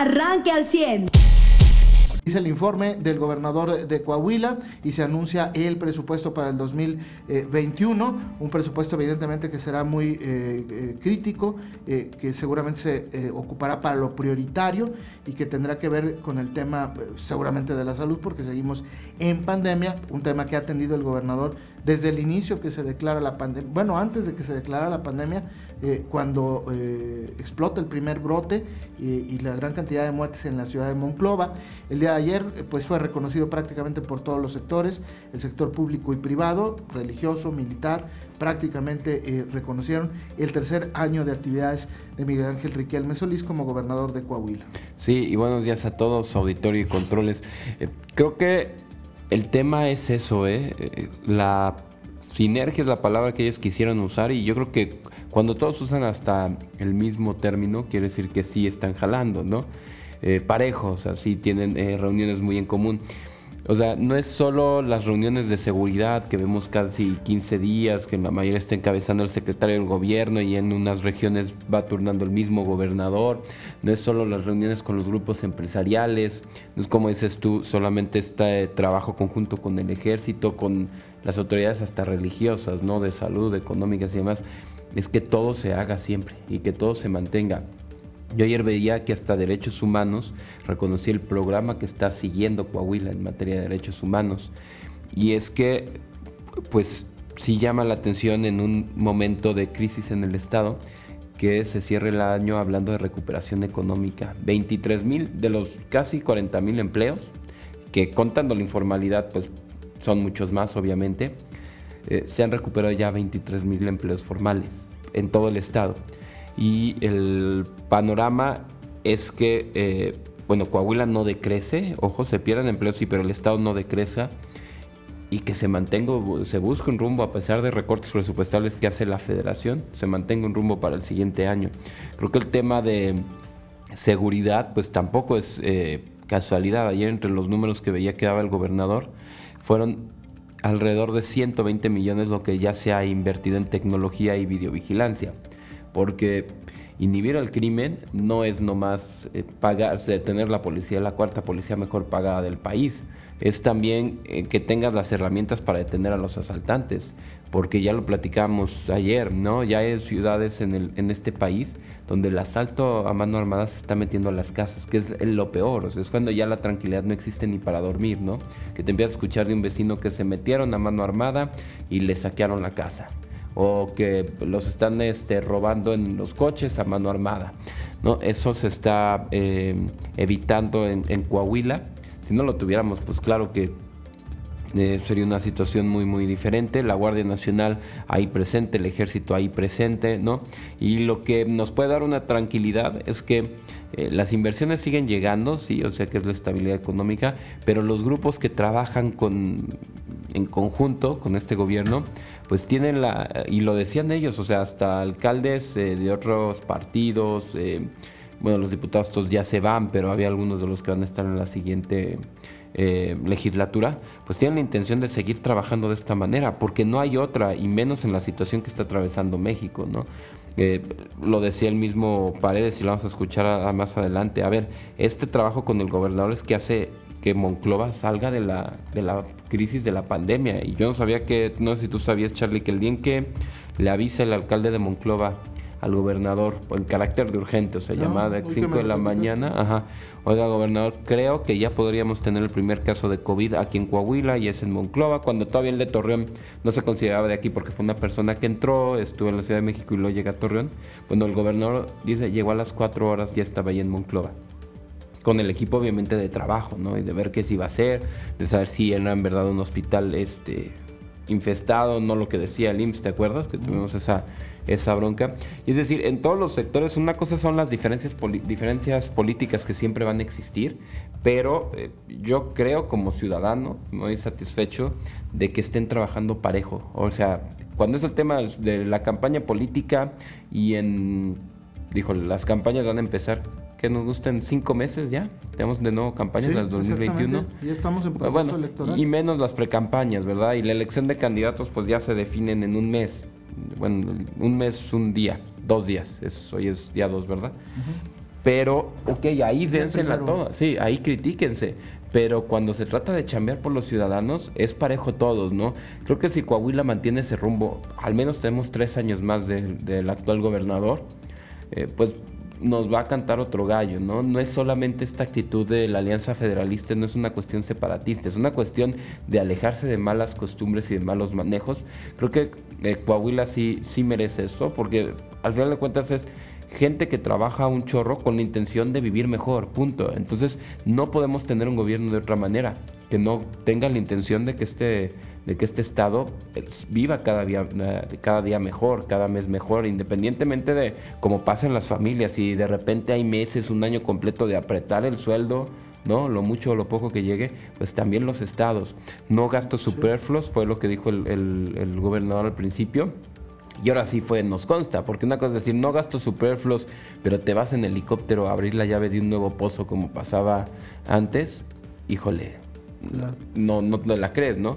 arranque al 100. Dice el informe del gobernador de Coahuila y se anuncia el presupuesto para el 2021, un presupuesto evidentemente que será muy eh, eh, crítico, eh, que seguramente se ocupará para lo prioritario y que tendrá que ver con el tema seguramente de la salud porque seguimos en pandemia, un tema que ha atendido el gobernador desde el inicio que se declara la pandemia, bueno, antes de que se declara la pandemia, cuando explota el primer brote y la gran cantidad de muertes en la ciudad de Monclova, el día ayer eh, pues fue reconocido prácticamente por todos los sectores, el sector público y privado, religioso, militar, prácticamente eh, reconocieron el tercer año de actividades de Miguel Ángel Riquelme Solís como gobernador de Coahuila. Sí, y buenos días a todos, auditorio y controles. Eh, creo que el tema es eso, ¿eh? la sinergia es la palabra que ellos quisieron usar y yo creo que cuando todos usan hasta el mismo término, quiere decir que sí están jalando, ¿no? eh, parejos, así tienen eh, reuniones muy en común. O sea, no es solo las reuniones de seguridad que vemos casi 15 días, que la mayoría está encabezando el secretario del gobierno y en unas regiones va turnando el mismo gobernador. No es solo las reuniones con los grupos empresariales, no es como dices tú, solamente este trabajo conjunto con el ejército, con las autoridades hasta religiosas, ¿no? De salud, económicas y demás. Es que todo se haga siempre y que todo se mantenga. Yo ayer veía que hasta Derechos Humanos reconocía el programa que está siguiendo Coahuila en materia de derechos humanos. Y es que, pues, sí llama la atención en un momento de crisis en el Estado que se cierre el año hablando de recuperación económica. 23 mil de los casi 40 mil empleos, que contando la informalidad, pues son muchos más, obviamente, eh, se han recuperado ya 23 mil empleos formales en todo el Estado y el panorama es que, eh, bueno, Coahuila no decrece, ojo, se pierden empleos, sí, pero el Estado no decrece y que se mantenga, se busque un rumbo a pesar de recortes presupuestales que hace la federación, se mantenga un rumbo para el siguiente año. Creo que el tema de seguridad, pues tampoco es eh, casualidad. Ayer entre los números que veía que daba el gobernador, fueron alrededor de 120 millones lo que ya se ha invertido en tecnología y videovigilancia porque inhibir al crimen no es nomás eh, pagarse, tener la policía, la cuarta policía mejor pagada del país. Es también eh, que tengas las herramientas para detener a los asaltantes, porque ya lo platicamos ayer, ¿no? Ya hay ciudades en, el, en este país donde el asalto a mano armada se está metiendo a las casas, que es lo peor, es cuando ya la tranquilidad no existe ni para dormir, ¿no? Que te empiezas a escuchar de un vecino que se metieron a mano armada y le saquearon la casa o que los están este, robando en los coches a mano armada. ¿no? Eso se está eh, evitando en, Coahuila. Si no lo tuviéramos, pues claro que eh, sería una situación muy muy diferente. La Guardia Nacional ahí presente, el Ejército ahí presente, ¿no? Y lo que nos puede dar una tranquilidad es que eh, las inversiones siguen llegando, sí, o sea que es la estabilidad económica, pero los grupos que trabajan con en conjunto con este gobierno, pues tienen la, y lo decían ellos, o sea, hasta alcaldes eh, de otros partidos, eh, bueno, los diputados todos ya se van, pero había algunos de los que van a estar en la siguiente eh, legislatura, pues tienen la intención de seguir trabajando de esta manera, porque no hay otra, y menos en la situación que está atravesando México, ¿no? lo decía el mismo Paredes y lo vamos a escuchar más adelante. A ver, este trabajo con el gobernador es que hace que Monclova salga de la, de la crisis de la pandemia. Y yo no sabía que, no sé si tú sabías, Charlie, que el día en que le avisa el alcalde de Monclova al gobernador en carácter de urgente, o sea, llamada a 5 de la mañana, ajá, oiga gobernador, creo que ya podríamos tener el primer caso de COVID aquí en Coahuila y es en Monclova, cuando todavía el de Torreón no se consideraba de aquí porque fue una persona que entró, estuvo en la Ciudad de México y luego llega a Torreón, cuando el gobernador dice, llegó a las 4 horas, ya estaba ahí en Monclova con el equipo obviamente de trabajo, ¿no? Y de ver qué se iba a hacer, de saber si era en verdad un hospital este, infestado, no lo que decía el IMSS, ¿te acuerdas? Que tuvimos esa, esa bronca. Y es decir, en todos los sectores, una cosa son las diferencias, diferencias políticas que siempre van a existir, pero eh, yo creo como ciudadano, muy satisfecho de que estén trabajando parejo. O sea, cuando es el tema de la campaña política y en, dijo, las campañas van a empezar que nos gusten cinco meses ya. Tenemos de nuevo campañas en el 2021. Ya estamos en proceso bueno, electoral. Y menos las precampañas, ¿verdad? Y la elección de candidatos pues ya se definen en un mes. Bueno, un mes, un día, dos días. hoy es día dos, ¿verdad? Pero, ok, ahí dense la toda. Sí, ahí critíquense. Pero cuando se trata de chambear por los ciudadanos, es parejo todos, ¿no? Creo que si Coahuila mantiene ese rumbo, al menos tenemos tres años más del actual gobernador, eh, pues nos va a cantar otro gallo, ¿no? No es solamente esta actitud de la Alianza Federalista, no es una cuestión separatista, es una cuestión de alejarse de malas costumbres y de malos manejos. Creo que eh, Coahuila sí, sí merece esto, porque al final de cuentas es gente que trabaja un chorro con la intención de vivir mejor, punto. Entonces no podemos tener un gobierno de otra manera, que no tenga la intención de que este, de que este Estado pues, viva cada día, eh, cada día mejor, cada mes mejor, independientemente de cómo pasen las familias y de repente hay meses, un año completo de apretar el sueldo. ¿no? Lo mucho o lo poco que llegue, pues también los estados. No gastos superfluos, fue lo que dijo el, el gobernador al principio y ahora sí fue, nos consta, porque una cosa es decir, no gastos superfluos, pero te vas en helicóptero a abrir la llave de un nuevo pozo como pasaba antes, híjole, no, no te la crees, ¿no?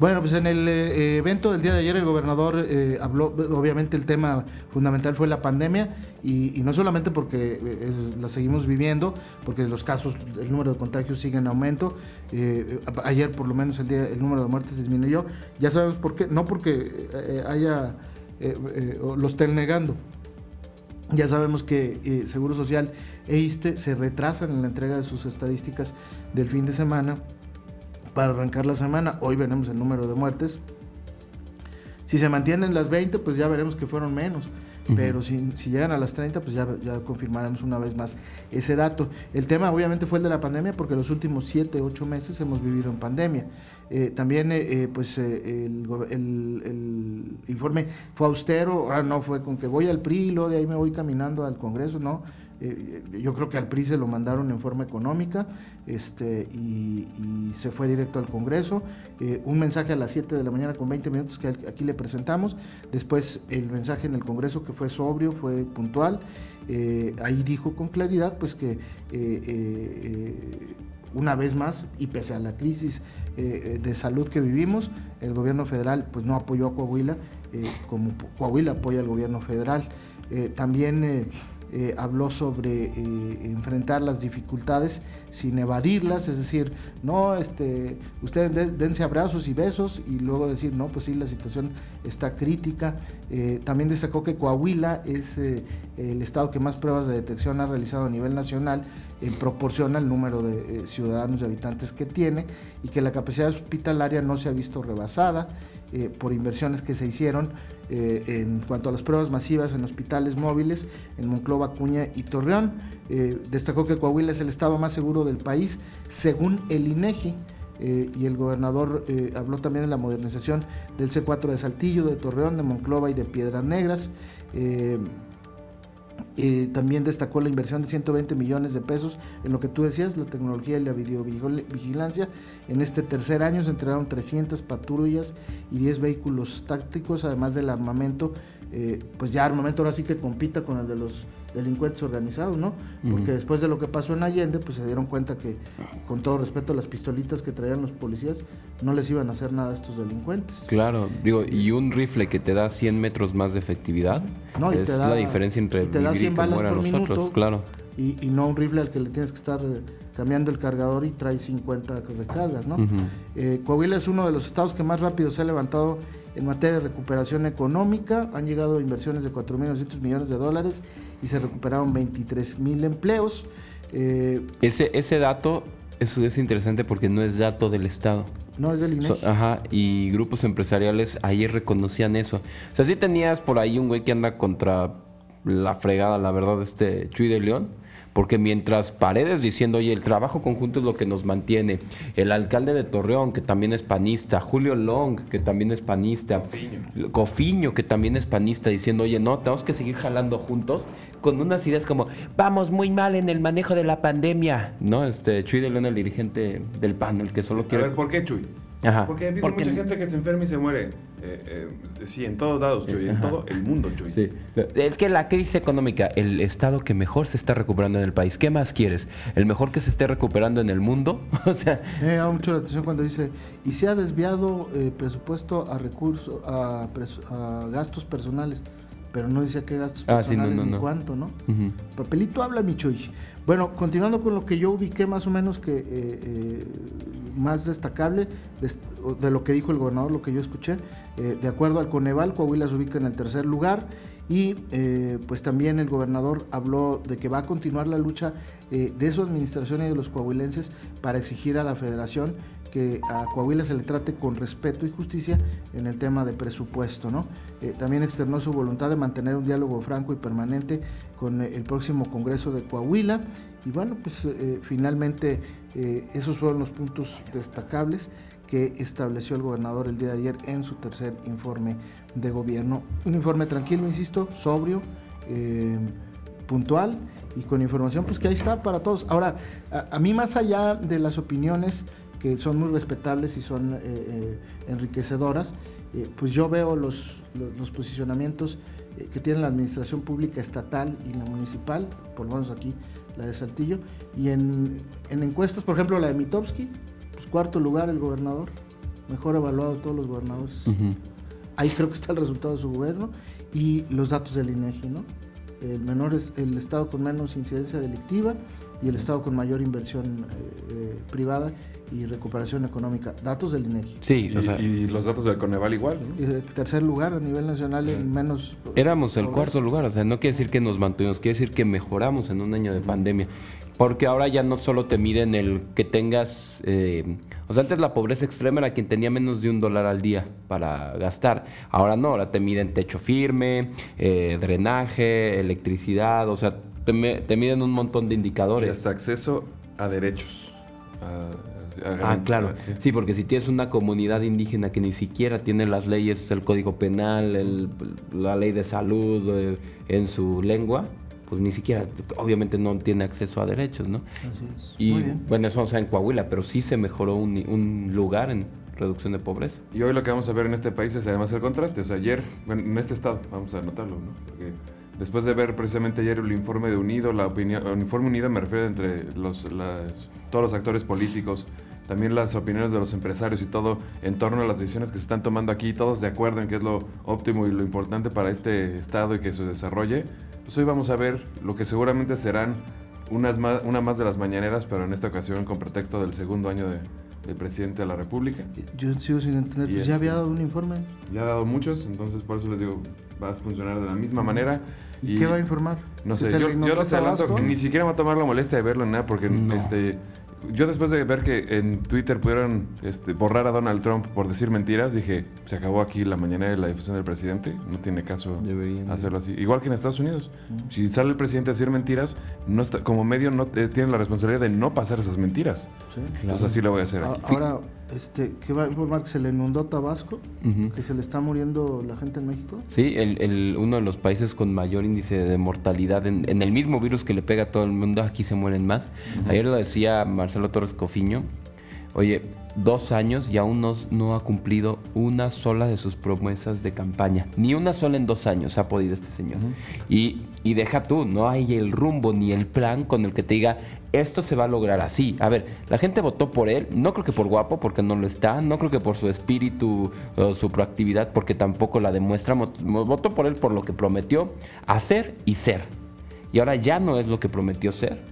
Bueno, pues en el eh, evento del día de ayer el gobernador eh, habló, obviamente el tema fundamental fue la pandemia y, no solamente porque eh, la seguimos viviendo, porque los casos, el número de contagios sigue en aumento, ayer por lo menos el, día, el número de muertes disminuyó, ya sabemos por qué, no porque haya eh, eh, lo estén negando. Ya sabemos que eh, Seguro Social e ISTE se retrasan en la entrega de sus estadísticas del fin de semana para arrancar la semana. Hoy veremos el número de muertes. Si se mantienen las 20, pues ya veremos que fueron menos. Pero si, llegan a las 30, pues ya, ya confirmaremos una vez más ese dato. El tema obviamente fue el de la pandemia porque los últimos 7, 8 meses hemos vivido en pandemia. Eh, también eh, eh, pues el, informe fue austero, ah, no fue con que voy al PRI luego de ahí me voy caminando al Congreso, no. Yo creo que al PRI se lo mandaron en forma económica este, y, se fue directo al Congreso. un mensaje a las 7 de la mañana con 20 minutos que aquí le presentamos. Después el mensaje en el Congreso que fue sobrio, fue puntual. ahí dijo con claridad pues que una vez más, y pese a la crisis eh, eh, de salud que vivimos, el gobierno federal pues no apoyó a Coahuila, eh, como Coahuila apoya al gobierno federal. también eh, habló sobre eh, enfrentar las dificultades sin evadirlas, es decir, no, este, ustedes dense abrazos y besos y luego decir, no, pues sí, la situación está crítica. Eh, también destacó que Coahuila es el estado que más pruebas de detección ha realizado a nivel nacional en proporción al número de ciudadanos y habitantes que tiene y que la capacidad hospitalaria no se ha visto rebasada. Eh, por inversiones que se hicieron eh, en cuanto a las pruebas masivas en hospitales móviles en Monclova, Cuña y Torreón. Eh, destacó que Coahuila es el estado más seguro del país, según el INEGI. y el gobernador habló también de la modernización del C4 de Saltillo, de Torreón, de Monclova y de Piedras Negras. Eh, también destacó la inversión de 120 millones de pesos en lo que tú decías, la tecnología y la videovigilancia. En este tercer año se entregaron 300 patrullas y 10 vehículos tácticos, además del armamento. Eh, pues ya armamento ahora sí que compita con el de los delincuentes organizados, ¿no? Porque después de lo que pasó en Allende, pues se dieron cuenta que, con todo respeto, las pistolitas que traían los policías no les iban a hacer nada a estos delincuentes. Claro, digo, y un rifle que te da 100 metros más de efectividad no, es la diferencia entre te da 100 balas por minuto, claro. Y, no un rifle al que le tienes que estar cambiando el cargador y trae 50 recargas, ¿no? Eh, Coahuila es uno de los estados que más rápido se ha levantado en materia de recuperación económica. Han llegado inversiones de 4.900 millones de dólares y se recuperaron 23 mil empleos. Eh, ese, ese dato es, es interesante porque no es dato del Estado. No es del INEGI. ajá, y grupos empresariales ayer reconocían eso. O sea, sí tenías por ahí un güey que anda contra la fregada, la verdad, este Chuy de León porque mientras Paredes diciendo, oye, el trabajo conjunto es lo que nos mantiene, el alcalde de Torreón, que también es panista, Julio Long, que también es panista, Cofiño, que también es panista, diciendo, oye, no, tenemos que seguir jalando juntos, con unas ideas como, vamos muy mal en el manejo de la pandemia, ¿no? Este, Chuy de León, el dirigente del panel, que solo quiere... A ver, ¿por qué Chuy? Porque he visto mucha gente que se enferma y se muere. Eh, eh, sí, en todos lados, Chuy. En todo el mundo, Chuy. Sí. Es que la crisis económica, el estado que mejor se está recuperando en el país. ¿Qué más quieres? ¿El mejor que se esté recuperando en el mundo? o sea... Me llama mucho la atención cuando dice, y se ha desviado eh, presupuesto a recursos, a, gastos personales. Pero no dice qué gastos ah, personales ni cuánto, ¿no? Papelito habla Michoichi. Bueno, continuando con lo que yo ubiqué más o menos que eh, eh, más destacable de, lo que dijo el gobernador, lo que yo escuché, eh, de acuerdo al Coneval, Coahuila se ubica en el tercer lugar y pues también el gobernador habló de que va a continuar la lucha de su administración y de los coahuilenses para exigir a la federación que a Coahuila se le trate con respeto y justicia en el tema de presupuesto. ¿no? Eh, también externó su voluntad de mantener un diálogo franco y permanente con el próximo Congreso de Coahuila. Y bueno, pues eh, finalmente eh, esos fueron los puntos destacables que estableció el gobernador el día de ayer en su tercer informe de gobierno. Un informe tranquilo, insisto, sobrio, puntual y con información pues que ahí está para todos. Ahora, a mí más allá de las opiniones, que son muy respetables y son eh, eh, enriquecedoras, eh, pues yo veo los, los, posicionamientos que tiene la administración pública estatal y la municipal, por lo menos aquí la de Saltillo, y en, en encuestas, por ejemplo la de Mitowski, pues cuarto lugar el gobernador, mejor evaluado de todos los gobernadores. Ahí creo que está el resultado de su gobierno y los datos del INEGI, ¿no? El menor es el estado con menos incidencia delictiva y el estado con mayor inversión privada y recuperación económica. Datos del INEGI. Sí, y, los datos del Coneval igual. ¿no? tercer lugar a nivel nacional en menos. Éramos el cuarto lugar, o sea, no quiere decir que nos mantuvimos, quiere decir que mejoramos en un año de pandemia. Porque ahora ya no solo te miden el que tengas. Eh, o sea, antes la pobreza extrema era quien tenía menos de un dólar al día para gastar. Ahora no, ahora te miden techo firme, eh, drenaje, electricidad, o sea, te, te, miden un montón de indicadores. Y hasta acceso a derechos. A Ah, claro. Sí. porque si tienes una comunidad indígena que ni siquiera tiene las leyes, el código penal, la ley de salud eh, en su lengua, pues ni siquiera, obviamente no tiene acceso a derechos, ¿no? Así es. Y bueno, eso no sea en Coahuila, pero sí se mejoró un, lugar en reducción de pobreza. Y hoy lo que vamos a ver en este país es además el contraste. O sea, ayer, en este estado, vamos a notarlo, ¿no? Porque después de ver precisamente ayer el informe de Unido, la opinión, el informe Unido me refiero entre los, todos los actores políticos, también las opiniones de los empresarios y todo en torno a las decisiones que se están tomando aquí, todos de acuerdo en qué es lo óptimo y lo importante para este Estado y que se desarrolle, pues hoy vamos a ver lo que seguramente serán unas más, una más de las mañaneras, pero en esta ocasión con pretexto del segundo año de, del presidente de la República. Yo sigo sin entender, pues ya había dado un informe. Ya ha dado muchos, entonces por eso les digo, va a funcionar de la misma manera. ¿Y, qué va a informar? No sé, yo, yo les adelanto que ni siquiera va a tomar la molestia de verlo en nada, porque este yo después de ver que en Twitter pudieron este, borrar a Donald Trump por decir mentiras, dije, se acabó aquí la mañana de la difusión del presidente, no tiene caso hacerlo así. Igual que en Estados Unidos, si sale el presidente a decir mentiras, no está, como medio no eh, tiene la responsabilidad de no pasar esas mentiras. Sí, Entonces así lo voy a hacer aquí. Ahora, este, ¿qué va a informar? ¿Que se le inundó Tabasco? ¿Que se le está muriendo la gente en México? Sí, el, uno de los países con mayor índice de mortalidad en, el mismo virus que le pega a todo el mundo, aquí se mueren más. Ayer lo decía Marcelo Torres Cofiño. Oye, dos años y aún no, ha cumplido una sola de sus promesas de campaña. Ni una sola en dos años ha podido este señor. y, y, deja tú, no hay el rumbo ni el plan con el que te diga, esto se va a lograr así. A ver, la gente votó por él, no creo que por guapo, porque no lo está, no creo que por su espíritu o su proactividad, porque tampoco la demuestra. Votó por él por lo que prometió hacer y ser. Y ahora ya no es lo que prometió ser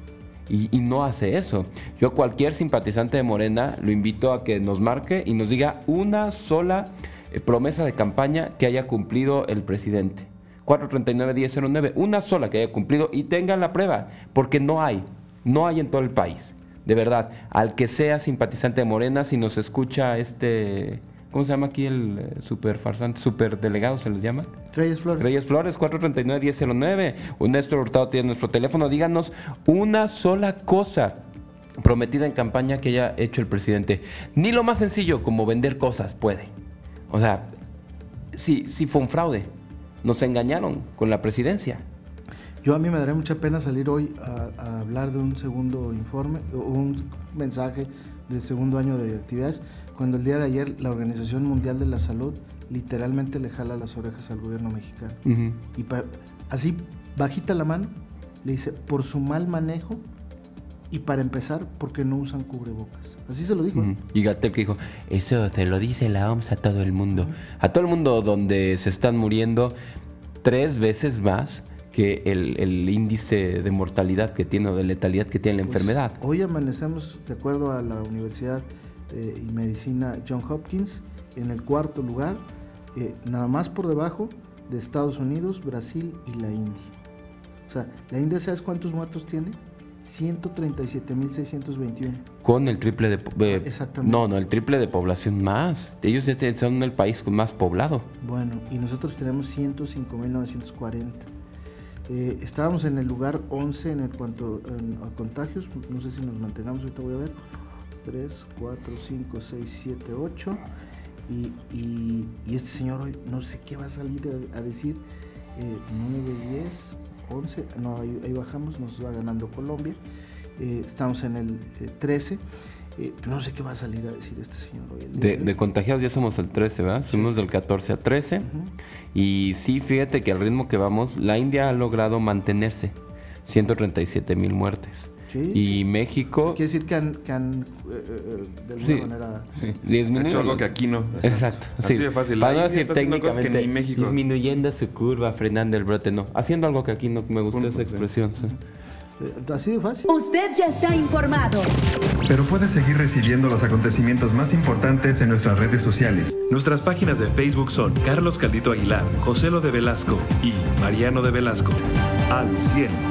y, no hace eso. Yo cualquier simpatizante de Morena lo invito a que nos marque y nos diga una sola eh, promesa de campaña que haya cumplido el presidente. 439-1009, una sola que haya cumplido y tengan la prueba, porque no hay, no hay en todo el país. De verdad, al que sea simpatizante de Morena, si nos escucha este ¿Cómo se llama aquí el eh, super farsante, super delegado se les llama? Reyes Flores. Reyes Flores, 439-1009. Un Néstor Hurtado tiene nuestro teléfono. Díganos una sola cosa prometida en campaña que haya hecho el presidente. Ni lo más sencillo como vender cosas puede. O sea, sí, sí fue un fraude. Nos engañaron con la presidencia. Yo a mí me daría mucha pena salir hoy a, hablar de un segundo informe, un mensaje del segundo año de actividades cuando el día de ayer la Organización Mundial de la Salud literalmente le jala las orejas al gobierno mexicano. Y así, bajita la mano, le dice, por su mal manejo y para empezar, porque no usan cubrebocas. Así se lo dijo. Y Gatel que dijo, eso te lo dice la OMS a todo el mundo. A todo el mundo donde se están muriendo. tres veces más que el, el índice de mortalidad que tiene o de letalidad que tiene la Pues, enfermedad. Hoy amanecemos, de acuerdo a la Universidad eh, y Medicina John Hopkins, en el cuarto lugar, eh, nada más por debajo de Estados Unidos, Brasil y la India. O sea, la India, ¿sabes cuántos muertos tiene? 137.621. Con el triple de... eh, Exactamente. No, no, el triple de población más. Ellos ya son el país más poblado. Bueno, y nosotros tenemos 105.940. Eh, estábamos en el lugar 11 en el cuanto en- a contagios. No sé si nos mantengamos, ahorita voy a ver. 3, 4, 5, 6, 7, 8. Y, y- y este señor hoy no sé qué va a salir a, a decir. Eh, 9, 10, 11. No, ahí, ahí bajamos, nos va ganando Colombia. Eh, estamos en el eh, 13. Eh, no sé qué va a salir a decir este señor hoy. De, de contagiados ya somos el 13, ¿verdad? Fuimos del 14 a 13. Y sí, fíjate que al ritmo que vamos, la India ha logrado mantenerse. 137 mil muertes. Sí. Y México Quiere decir que han, que han, eh, eh, de alguna Sí. manera... Ha disminuyó hecho algo que aquí no. Exacto. Así sí. de fácil. Para no decir técnicamente ni México. disminuyendo su curva, frenando el brote, no. Haciendo algo que aquí no me gusta Punto, esa sí. expresión. sí. eh, Así de fácil. Usted ya está informado. Pero puedes seguir recibiendo los acontecimientos más importantes en nuestras redes sociales. Nuestras páginas de Facebook son Carlos Caldito Aguilar, José Lo de Velasco y Mariano de Velasco. Al 100.